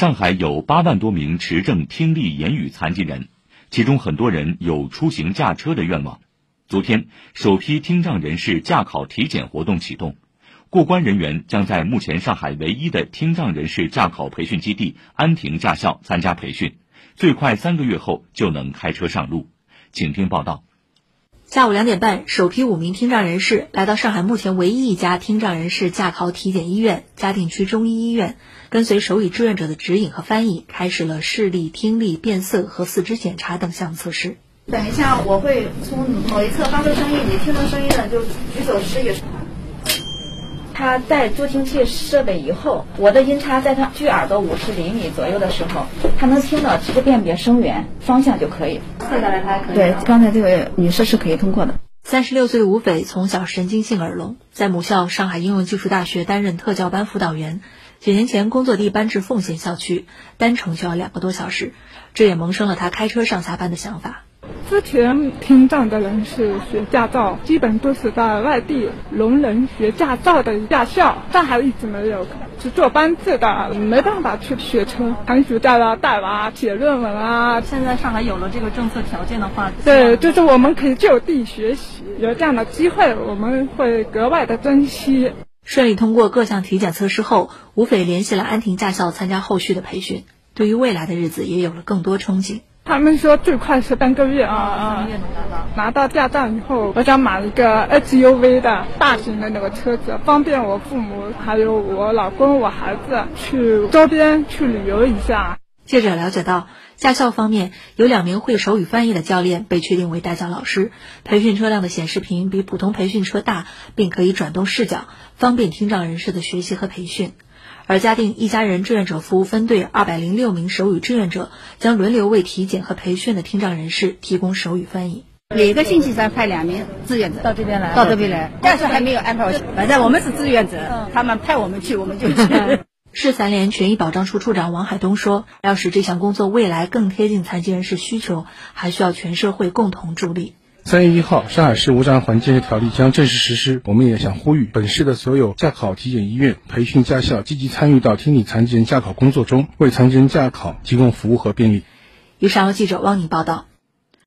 上海有八万多名持证听力言语残疾人，其中很多人有出行驾车的愿望。昨天，首批听障人士驾考体检活动启动，过关人员将在目前上海唯一的听障人士驾考培训基地安亭驾校参加培训，最快三个月后就能开车上路。请听报道。下午两点半，首批五名听障人士来到上海目前唯一一家听障人士驾考体检医院——嘉定区中医医院，跟随手语志愿者的指引和翻译，开始了视力、听力、变色和四肢检查等项目测试。等一下，我会从某一侧发出声音，你听到声音了就举手示意。他带助听器设备以后，我的音叉在他距耳朵五十厘米左右的时候，他能听到，直接辨别声源、方向就可以。测下来他还可以。对，刚才这位女士是可以通过的。三十六岁的吴斐从小神经性耳聋，在母校上海应用技术大学担任特教班辅导员。几年前工作地搬至奉贤校区，单程就要两个多小时，这也萌生了他开车上下班的想法。之前听障的人士学驾照，基本都是在外地聋人学驾照的驾校，上海一直没有，是坐班制的，没办法去学车。寒暑假要带娃写论文啊。现在上海有了这个政策条件的话，对，就是我们可以就地学习，有这样的机会，我们会格外的珍惜。顺利通过各项体检测试后，吴斐联系了安亭驾校参加后续的培训，对于未来的日子也有了更多憧憬。他们说最快是半个月啊啊！拿到驾照以后，我想买一个 SUV 的大型的那个车子，方便我父母还有我老公、我孩子去周边去旅游一下。记者了解到，驾校方面有两名会手语翻译的教练被确定为代教老师，培训车辆的显示屏比普通培训车大，并可以转动视角，方便听障人士的学习和培训。而嘉定一家人志愿者服务分队二百零六名手语志愿者将轮流为体检和培训的听障人士提供手语翻译。每个星期三派两名志愿者到这边来，到这边来，但是还没有安排好。反正我们是志愿者，他们派我们去，我们就 去。市残联权益保障处处长王海东说：“要使这项工作未来更贴近残疾人士需求，还需要全社会共同助力。”三月一号，上海市无障碍环境条例将正式实施。我们也想呼吁本市的所有驾考体检医院、培训驾校积极参与到听力残疾人驾考工作中，为残疾人驾考提供服务和便利。以上由记者汪宁报道。